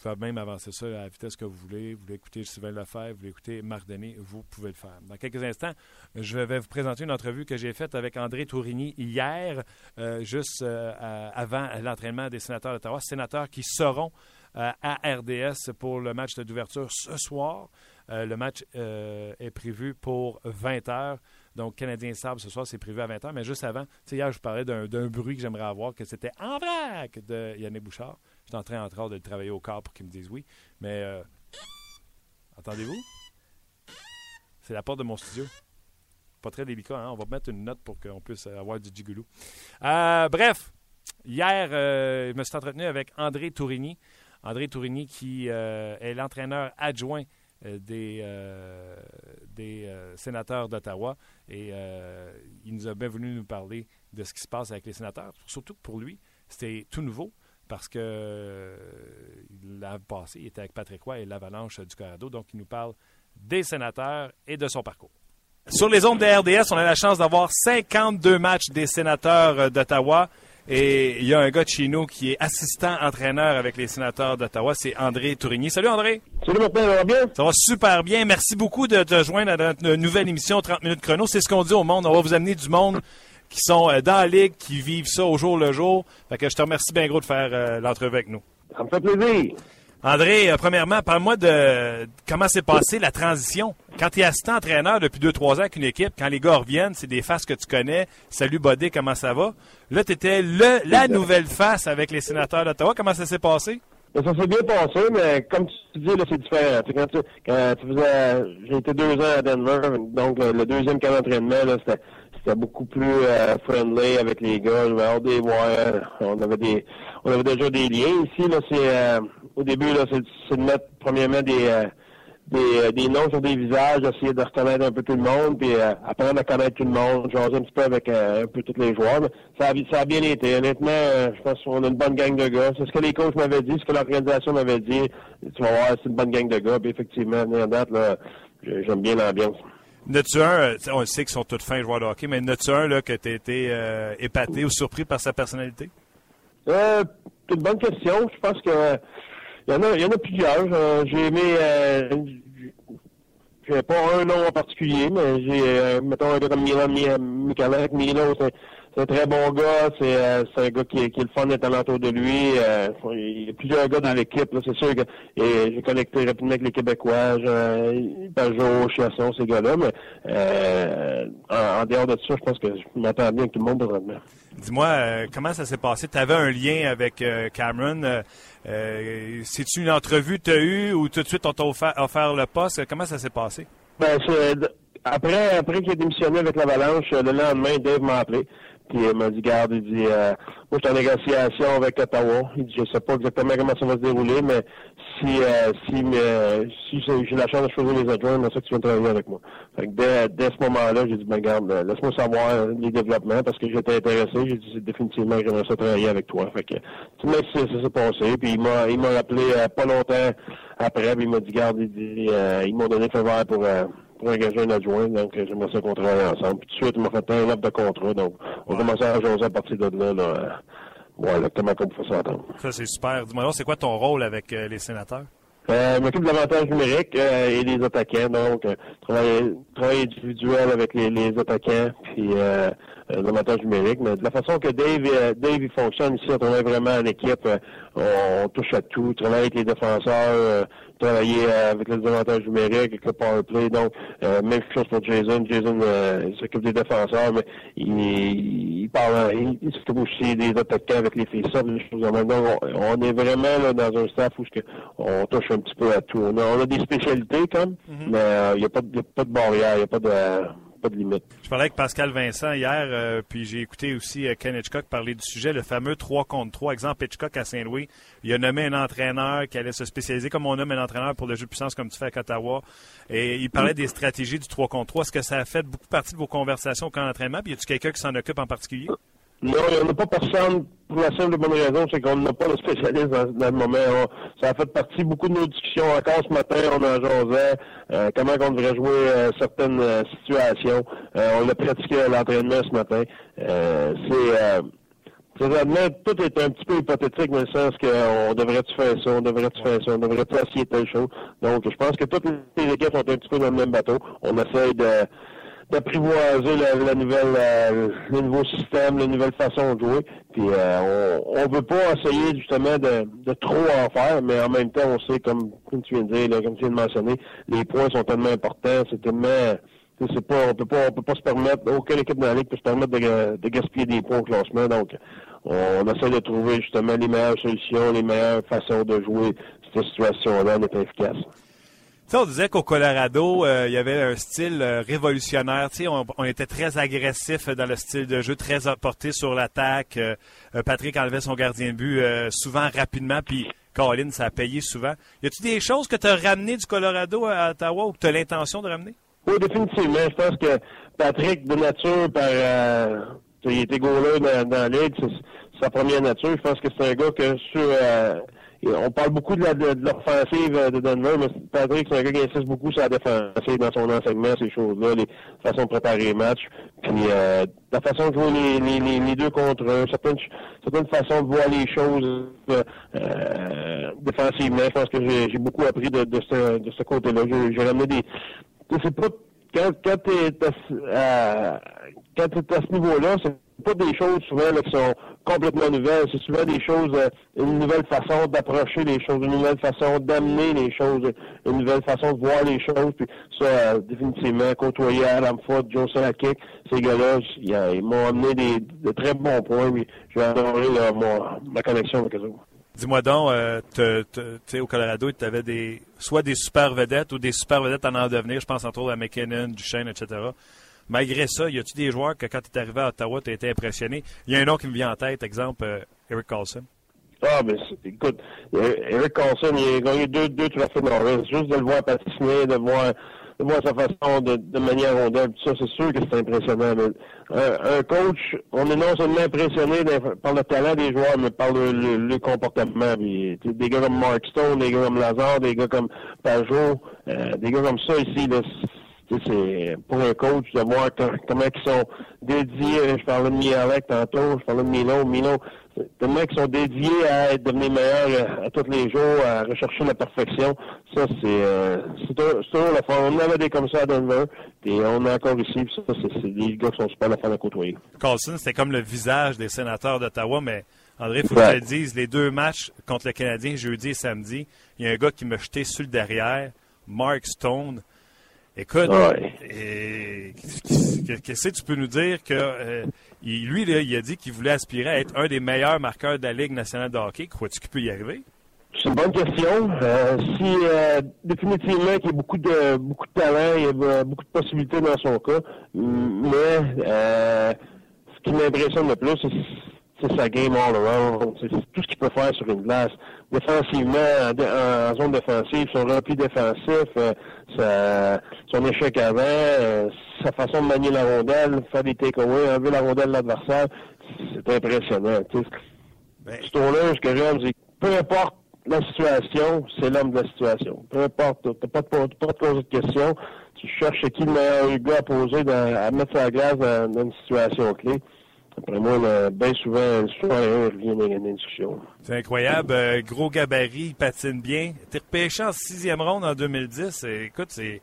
pouvez même avancer ça à la vitesse que vous voulez. Vous voulez Sylvain Lefebvre, vous voulez écouter Marc Denis, vous pouvez le faire. Dans quelques instants, je vais vous présenter une entrevue que j'ai faite avec André Tourigny hier, euh, juste euh, avant l'entraînement des sénateurs d'Ottawa. Sénateurs qui seront euh, à RDS pour le match d'ouverture ce soir. Le match est prévu pour 20 heures. Donc, Canadien Sable ce soir, c'est prévu à 20 heures. Mais juste avant, hier, je parlais d'un d'un bruit que j'aimerais avoir, que c'était en vrac de Yannick Bouchard. Suis en train, de le travailler au corps pour qu'ils me disent oui. Mais, euh, entendez-vous? C'est la porte de mon studio. Pas très délicat, hein? On va mettre une note pour qu'on puisse avoir du gigolo. Euh, bref, hier, euh, je me suis entretenu avec André Tourigny. André Tourigny, qui euh, est l'entraîneur adjoint euh, des, sénateurs d'Ottawa. Et il nous a bien voulu nous parler de ce qui se passe avec les sénateurs. Surtout que pour lui, c'était tout nouveau parce que euh, l'an passé, il était avec Patrick Roy et l'Avalanche du Colorado. Donc, il nous parle des sénateurs et de son parcours. Sur les ondes de RDS, on a la chance d'avoir 52 matchs des sénateurs euh, d'Ottawa. Et il y a un gars de chez nous qui est assistant entraîneur avec les sénateurs d'Ottawa, c'est André Tourigny. Salut André! Salut, Martin, ça va bien? Ça va super bien. Merci beaucoup de te joindre à notre nouvelle émission 30 minutes chrono. C'est ce qu'on dit au monde. On va vous amener du monde qui sont euh, dans la ligue, qui vivent ça au jour le jour. Fait que je te remercie bien gros de faire euh, l'entrevue avec nous. Ça me fait plaisir. André, euh, premièrement, parle-moi de comment s'est passée la transition. Quand tu es assistant entraîneur depuis 2-3 ans avec une équipe, quand les gars reviennent, c'est des faces que tu connais. Salut Bodé, comment ça va? Là, tu étais le, la nouvelle face avec les sénateurs d'Ottawa. Comment ça s'est passé? Ça s'est bien passé, mais comme tu dis, là, c'est différent. Quand tu, quand tu faisais, j'ai été deux ans à Denver, donc le, le deuxième camp d'entraînement, là, c'était, c'était beaucoup plus euh, friendly avec les gars. On avait des, on avait déjà des liens ici. Là, c'est euh, au début, là, c'est, de mettre premièrement des, euh, des, euh, des noms sur des visages, essayer de reconnaître un peu tout le monde, puis euh, apprendre à connaître tout le monde, jaser un petit peu avec euh, un peu tous les joueurs. Ça, a, ça a bien été. Honnêtement, je pense qu'on a une bonne gang de gars. C'est ce que les coachs m'avaient dit, ce que l'organisation m'avait dit. Tu vas voir, c'est une bonne gang de gars. Puis effectivement, en date, là, j'ai- j'aime bien l'ambiance. N'as-tu un, euh, on sait qu'ils sont tous fins joueurs de hockey, mais n'as-tu un là, que tu as été euh, épaté ou surpris par sa personnalité? Euh, c'est une bonne question. Je pense que il y en a, il y en a plusieurs. Euh, j'ai aimé, euh, j'ai pas un nom en particulier, mais j'ai, euh, mettons, un gars comme Milan Mi- Michalek. Milo, c'est, un très bon gars. C'est, euh, un gars qui, est- qui est le fun d'être alentour de lui. Euh, il y a plusieurs gars dans l'équipe. C'est sûr que et j'ai connecté rapidement avec les Québécois. Pajot, Chasson, ces gars-là. Mais euh, en, en dehors de ça, je pense que je m'entends bien avec tout le monde présentement. Dis-moi, euh, comment ça s'est passé? Tu avais un lien avec euh, Cameron. Euh, C'est-tu une entrevue que tu as eue ou tout de suite on t'a offert, offert le poste? Comment ça s'est passé? Ben, c'est- après, après qu'il ait démissionné avec l'Avalanche, le lendemain, Dave m'a appelé. Puis il m'a dit, garde, il dit, euh, moi, je suis en négociation avec Ottawa. Il dit, je sais pas exactement comment ça va se dérouler, mais si, euh, si, mais, si j'ai la chance de choisir les adjoints, c'est ça que tu viens travailler avec moi. Fait que dès, dès ce moment-là, j'ai dit, ben, garde, euh, laisse-moi savoir les développements parce que j'étais intéressé. J'ai dit, définitivement j'aimerais ça travailler avec toi. Fait que, tu laisses, ça s'est passé. Puis il m'a, il m'a rappelé euh, pas longtemps après, puis il m'a dit, garde, il dit, euh, ils m'ont donné le feu vert pour, euh, pour engager un adjoint, donc euh, j'aimerais ça qu'on travaille ensemble. Puis tout de suite, il m'a fait un offre de contrat, donc on commençait à jaser à partir de là, là, voilà, comment on peut s'entendre. Ça, c'est super. Dis-moi c'est quoi ton rôle avec euh, les sénateurs? Euh, je m'occupe de l'avantage numérique euh, et des attaquants, donc euh, travail, travail individuel avec les, les attaquants, puis euh, euh, l'avantage numérique. Mais de la façon que Dave, Dave il fonctionne ici, on travaille vraiment en équipe, on, on touche à tout, travaille avec les défenseurs, euh, travailler euh, avec les avantages numériques, avec le power play. Donc, euh, même chose pour Jason. Jason euh, s'occupe des défenseurs, mais il, il parle, il, il s'occupe aussi des attaquants avec les faceoffs, des choses comme ça. Donc, on, on est vraiment là, dans un staff où on touche un petit peu à tout. On a, on a des spécialités comme, mais euh, il n'y a, a pas de barrière, il n'y a pas de, Je parlais avec Pascal Vincent hier, euh, puis j'ai écouté aussi euh, Ken Hitchcock parler du sujet, le fameux 3 contre 3. Exemple, Hitchcock à Saint-Louis, il a nommé un entraîneur qui allait se spécialiser comme on nomme un entraîneur pour le jeu de puissance comme tu fais à Ottawa. Et il parlait des stratégies du 3 contre 3. Est-ce que ça a fait beaucoup partie de vos conversations au camp d'entraînement? Puis y a-tu quelqu'un qui s'en occupe en particulier? Non, il n'y en a pas personne pour la simple bonne raison, c'est qu'on n'a pas de spécialiste dans, dans le moment. Ça a fait partie beaucoup de nos discussions. Encore ce matin, on en jasait euh, comment on devrait jouer euh, certaines euh, situations. Euh, on a pratiqué à l'entraînement ce matin. Euh, c'est euh, tout est un petit peu hypothétique dans le sens qu'on devrait-tu faire ça, on devrait-tu faire ça, on devrait-tu essayer telle chose. Donc, je pense que toutes les équipes sont un petit peu dans le même bateau. On essaye de d'apprivoiser la, la nouvelle euh, le nouveau système, la nouvelle façon de jouer. Puis euh, on, on veut pas essayer justement de, de trop en faire, mais en même temps, on sait, comme, comme tu viens de dire, comme tu viens de mentionner, les points sont tellement importants, c'est tellement pas, on peut pas, on peut pas se permettre, aucune équipe dans la ligue peut se permettre de, de gaspiller des points au classement. Donc, on, essaie de trouver justement les meilleures solutions, les meilleures façons de jouer cette situation-là étant efficace. Sais, on disait qu'au Colorado, euh, il y avait un style euh, révolutionnaire. Tu sais, on, on était très agressif dans le style de jeu, très porté sur l'attaque. Euh, euh, Patrick enlevait son gardien de but euh, souvent rapidement, puis Colin, ça a payé souvent. Y a-tu des choses que tu as ramenées du Colorado à Ottawa ou que tu as l'intention de ramener? Oui, définitivement. Je pense que Patrick, de nature, par euh, il était goaler dans, dans c'est sa première nature. Je pense que c'est un gars que sur on parle beaucoup de la- de l'offensive euh, de Denver, mais Patrick, c'est un gars qui insiste beaucoup sur la défensive dans son enseignement, ces choses-là, les façons de préparer les matchs, puis euh, la façon de jouer les, les, deux contre un, certaines, certaines façons de voir les choses euh, euh, défensivement. Je pense que j'ai beaucoup appris de, de ce, de ce côté-là. J'ai ramené des... C'est pas quand, quand tu es, à, quand t'es à ce niveau-là, c'est pas des choses souvent là, qui sont complètement nouvelles. C'est souvent des choses, euh, une nouvelle façon d'approcher les choses, une nouvelle façon d'amener les choses, une nouvelle façon de voir les choses. Puis ça, euh, définitivement, côtoyer Adam Foote, Joe Sakic, ces gars-là, ils, euh, ils m'ont amené des, de très bons points. J'ai adoré là, ma connexion avec eux. Dis-moi donc, tu au Colorado, tu avais des, soit des super vedettes ou des super vedettes en en devenir. Je pense entre autres à McKinnon, Duchesne, etc. Malgré ça, y a-tu des joueurs que quand tu es arrivé à Ottawa, tu été impressionné? Il y a un nom qui me vient en tête, exemple, euh, Eric Carlson. Ah, c'est- écoute, euh, Eric Carlson, il a gagné deux, deux trophées Norris. Juste de le voir patiner, de voir, de voir sa façon de, de manière rondelle, ça, c'est sûr que c'est impressionnant. Mais un, un coach, on est non seulement impressionné par le talent des joueurs, mais par le, le, comportement. Des gars comme Mark Stone, des gars comme Lazare, des gars comme Pajot, euh, des gars comme ça ici, là, c'est pour un coach de voir comment ils sont dédiés. Je parlais de Mialek tantôt, je parlais de Milo. Milo, tellement qu'ils sont dédiés à être devenir meilleurs à, tous les jours, à rechercher la perfection. Ça, c'est euh, c'est toujours la fun. On avait des comme ça à Denver, et on a encore ici. ça, c'est des gars qui sont super la fin à côtoyer. Carlson, c'était comme le visage des sénateurs d'Ottawa, mais André, il faut que je te le dise, les deux matchs contre le Canadien, jeudi et samedi, il y a un gars qui m'a jeté sur le derrière, Mark Stone. Écoute, qu'est-ce que tu peux nous dire que euh, lui, il a dit qu'il voulait aspirer à être un des meilleurs marqueurs de la Ligue nationale de hockey. Crois-tu qu'il peut y arriver? C'est une bonne question. Euh, si euh, définitivement qu'il y a beaucoup de beaucoup de talent, il y a beaucoup de possibilités dans son cas. Mais ce qui m'impressionne le plus, c'est sa game all around. C'est tout ce qu'il peut faire sur une glace. Défensivement, en, zone défensive, son repli défensif, son échec avant, euh, sa façon de manier la rondelle, faire des takeaways, enlever la rondelle de l'adversaire, c'est impressionnant. Ben, ce tour-là, ce que j'aime, c'est peu importe la situation, c'est l'homme de la situation. Peu importe, t'as pas, pas, pas de poser de questions. Tu cherches qui le meilleur gars à poser, dans, à mettre sa glace dans une situation clé. Après moi, bien souvent, souvent, revient dans une discussion. C'est incroyable. Euh, gros gabarit, il patine bien. T'es repêché en sixième ronde en 2010. écoute, c'est.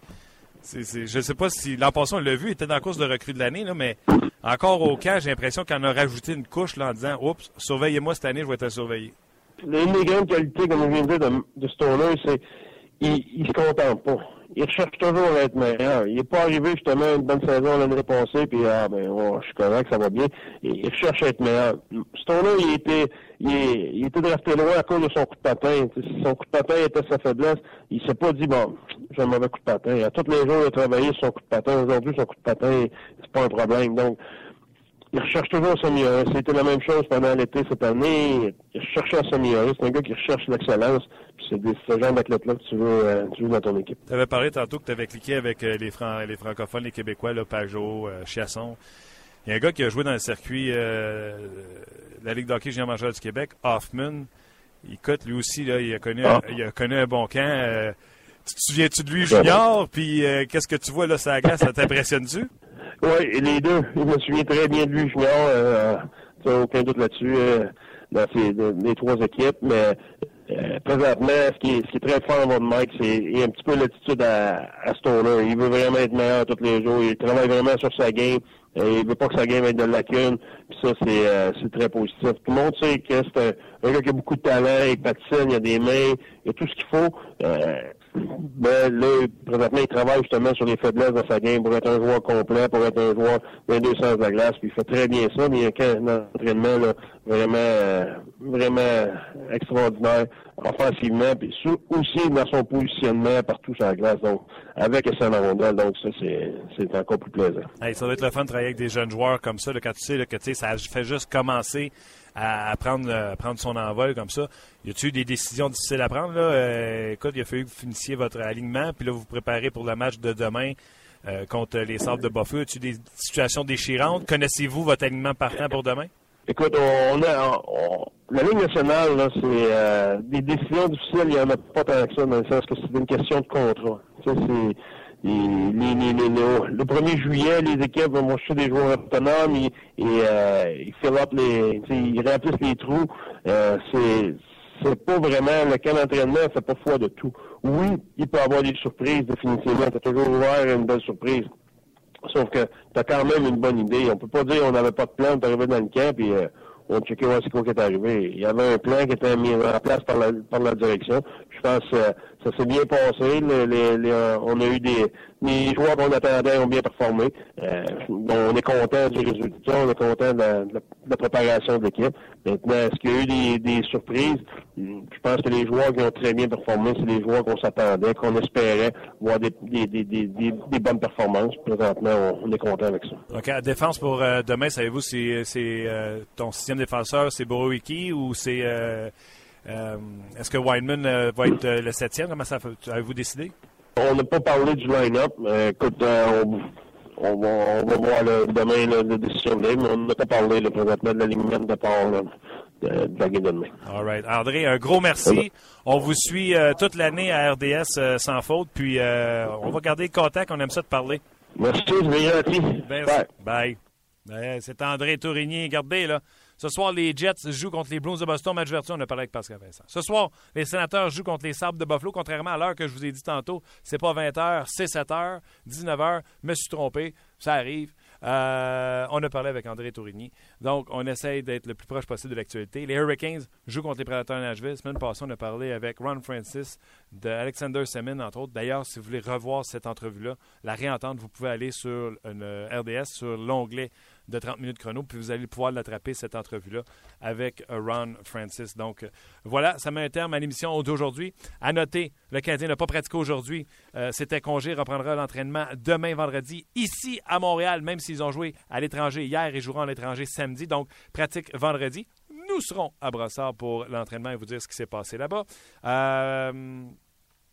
je ne sais pas si l'an passé on l'a vu, il était dans la course de recrue de l'année, mais encore au camp, j'ai l'impression qu'on a rajouté une couche là, en disant Oups, surveillez-moi cette année, je vais être surveillé. L'une des grandes qualités, comme on vient de dire, de, de ce c'est qu'il ne se contente pas il recherche toujours à être meilleur. Il n'est pas arrivé justement une bonne saison l'année passée, puis ah ben je suis correct, ça va bien. il recherche à être meilleur. Stone-là, il était il, il, était drafté loin à cause de son coup de patin. Si son coup de patin était sa faiblesse, il s'est pas dit bon, j'ai un mauvais coup de patin. À tous les jours, il a travaillé sur son coup de patin. Aujourd'hui, son coup de patin, c'est pas un problème. Donc, il recherche toujours à s'améliorer. C'était la même chose pendant l'été cette année. Il recherchait à s'améliorer. C'est un gars qui recherche l'excellence. C'est ce genre d'athlète-là que tu veux, euh, tu veux dans ton équipe. Tu avais parlé tantôt que tu avais cliqué avec euh, les, les francophones, les Québécois, là, Pajot, euh, Chiasson. Il y a un gars qui a joué dans le circuit de la Ligue d'hockey junior majeur du Québec, Hoffman. Il cote lui aussi, là, il, a connu, ah. il a connu un bon camp. tu te souviens-tu de lui junior? Puis qu'est-ce que tu vois là, ça glace? Ça t'impressionne-tu? Oui, les deux. Je me souviens très bien de lui junior. Euh, aucun doute là-dessus euh, dans ces, les trois équipes. Mais euh, présentement, ce qui, est, ce qui est très fort dans Mike, c'est il a un petit peu l'attitude à, à Stoner. Il veut vraiment être meilleur tous les jours. Il travaille vraiment sur sa game. Et il veut pas que sa game ait de lacune. Puis ça, c'est, euh, très positif. Tout le monde sait que c'est un, un, gars qui a beaucoup de talent, il patine, il a des mains, il a tout ce qu'il faut. Euh, ben, là, présentement, il travaille justement sur les faiblesses de sa game pour être un joueur complet, pour être un joueur d'un deux sens de la glace. Puis il fait très bien ça, mais il y a un entraînement là, vraiment, euh, vraiment extraordinaire offensivement, puis aussi dans son positionnement partout sur la glace. Donc, avec sa rondelle, donc ça, c'est encore plus plaisant. ça doit être le fun de travailler avec des jeunes joueurs comme ça, là, quand tu sais là, que ça fait juste commencer à, prendre, euh, prendre son envol comme ça. Y a-t-il des décisions difficiles à prendre? Là? Euh, écoute, il a fallu que vous finissiez votre alignement, puis là, vous vous préparez pour le match de demain euh, contre les Sables de Buffalo. Y a-t-il des situations déchirantes? Connaissez-vous votre alignement partant pour demain? Écoute, on a, la Ligue nationale, là, c'est des décisions difficiles, il n'y en a pas tant que ça, dans le sens que c'est une question de contrat. Ça, c'est le 1er juillet, les équipes vont chercher des joueurs autonomes, et, euh, ils fill les, ils remplissent les trous. Euh, c'est c'est pas vraiment le camp d'entraînement, c'est pas foi de tout. Oui, il peut y avoir des surprises, définitivement. T'as toujours ouvert une belle surprise. Sauf que t'as quand même une bonne idée. On peut pas dire on n'avait pas de plan, arrivé dans le camp, puis euh, on checkait voir ce qui est arrivé. Il y avait un plan qui était mis en place par la, par la direction. Je pense que ça s'est bien passé. les, on a eu des, les joueurs qu'on attendait ont bien performé. Euh, on est content du résultat, on est content de la, préparation de l'équipe. Maintenant, est-ce qu'il y a eu des, surprises? Je pense que les joueurs qui ont très bien performé, c'est les joueurs qu'on s'attendait, qu'on espérait voir des, bonnes performances. Présentement, on, est content avec ça. OK. À défense pour euh, demain, savez-vous si c'est euh, ton sixième défenseur, c'est Borowiki ou c'est... Est-ce que Weinman va être le septième? Comment ça avez-vous décidé? On n'a pas parlé du line-up. écoute, euh, on, va, on va voir demain la décision de mais on n'a pas parlé là, présentement de l'alignement de départ. de, de la game de demain. All right. André, un gros merci. On vous suit euh, toute l'année à RDS euh, sans faute. Puis euh, on va garder le contact. On aime ça de parler. Merci, bien gentil. Merci. Bye. Ben, c'est André Tourigny. Regardez, là. Ce soir, les Jets jouent contre les Blues de Boston. Match vertu, on a parlé avec Pascal Vincent. Ce soir, les Sénateurs jouent contre les Sabres de Buffalo. Contrairement à l'heure que je vous ai dit tantôt, c'est pas 20h, c'est 7h, 19h. Me suis trompé. Ça arrive. Euh, on a parlé avec André Tourigny. Donc, on essaye d'être le plus proche possible de l'actualité. Les Hurricanes jouent contre les Prédateurs de Nashville. Semaine passée, on a parlé avec Ron Francis de Alexander Semin, entre autres. D'ailleurs, si vous voulez revoir cette entrevue-là, la réentendre, vous pouvez aller sur une RDS, sur l'onglet de 30 minutes chrono, puis vous allez pouvoir l'attraper, cette entrevue-là, avec Ron Francis. Donc, voilà, ça met un terme à l'émission d'aujourd'hui. À noter, le Canadien n'a pas pratiqué aujourd'hui. Euh, C'était congé, reprendra l'entraînement demain, vendredi, ici à Montréal, même s'ils ont joué à l'étranger hier et joueront à l'étranger samedi. Donc, pratique vendredi. Nous serons à Brossard pour l'entraînement et vous dire ce qui s'est passé là-bas. Euh,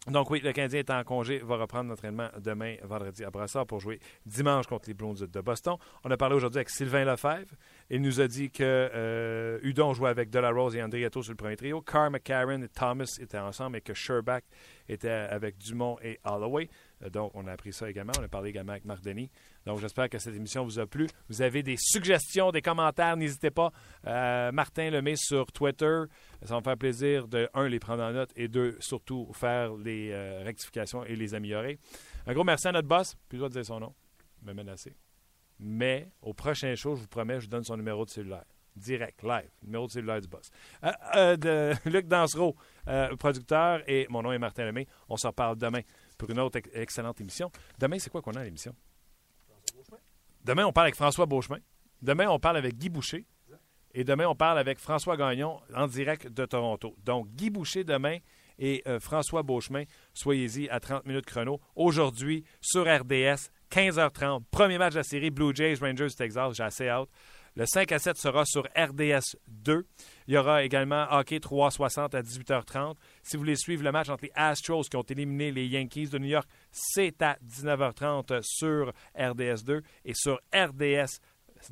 donc oui, le Canadien est en congé, va reprendre l'entraînement demain, vendredi, à Brassard pour jouer dimanche contre les Blues de Boston. On a parlé aujourd'hui avec Sylvain Lefebvre. Il nous a dit que euh, Udon jouait avec Delarose et Andrietto sur le premier trio. Carr, McCarron et Thomas étaient ensemble et que Sherbach était avec Dumont et Holloway. Euh, donc, on a appris ça également. On a parlé également avec Marc Denis. Donc, j'espère que cette émission vous a plu. Vous avez des suggestions, des commentaires, n'hésitez pas. Euh, Martin le met sur Twitter. Ça va me faire plaisir de, un, les prendre en note et deux, surtout, faire les euh, rectifications et les améliorer. Un gros merci à notre boss. Plus de dire son nom. Me menacer. Mais, au prochain show, je vous promets, je vous donne son numéro de cellulaire. Direct, live, numéro de cellulaire du boss. *laughs* Luc Dansereau, producteur, et mon nom est Martin Lemay. On s'en parle demain pour une autre ex- excellente émission. Demain, c'est quoi qu'on a à l'émission? Demain, on parle avec François Beauchemin. Demain, on parle avec Guy Boucher. Et demain, on parle avec François Gagnon en direct de Toronto. Donc, Guy Boucher demain et euh, François Beauchemin, soyez-y à 30 minutes chrono. Aujourd'hui, sur RDS, 15h30, premier match de la série Blue Jays Rangers Texas. J'ai assez hâte. Le 5 à 7 sera sur RDS 2. Il y aura également Hockey 360 à 18h30. Si vous voulez suivre le match entre les Astros qui ont éliminé les Yankees de New York, c'est à 19h30 sur RDS 2 et sur RDS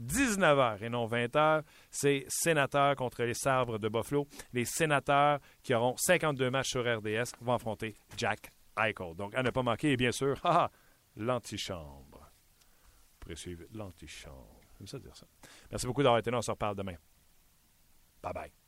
19h et non 20h. C'est Sénateurs contre les Sabres de Buffalo. Les Sénateurs qui auront 52 matchs sur RDS vont affronter Jack Eichel. Donc, à ne pas manquer, bien sûr, *laughs* l'antichambre. Suivre l'antichambre. Dire ça. Merci beaucoup d'avoir été là. On se reparle demain. Bye bye.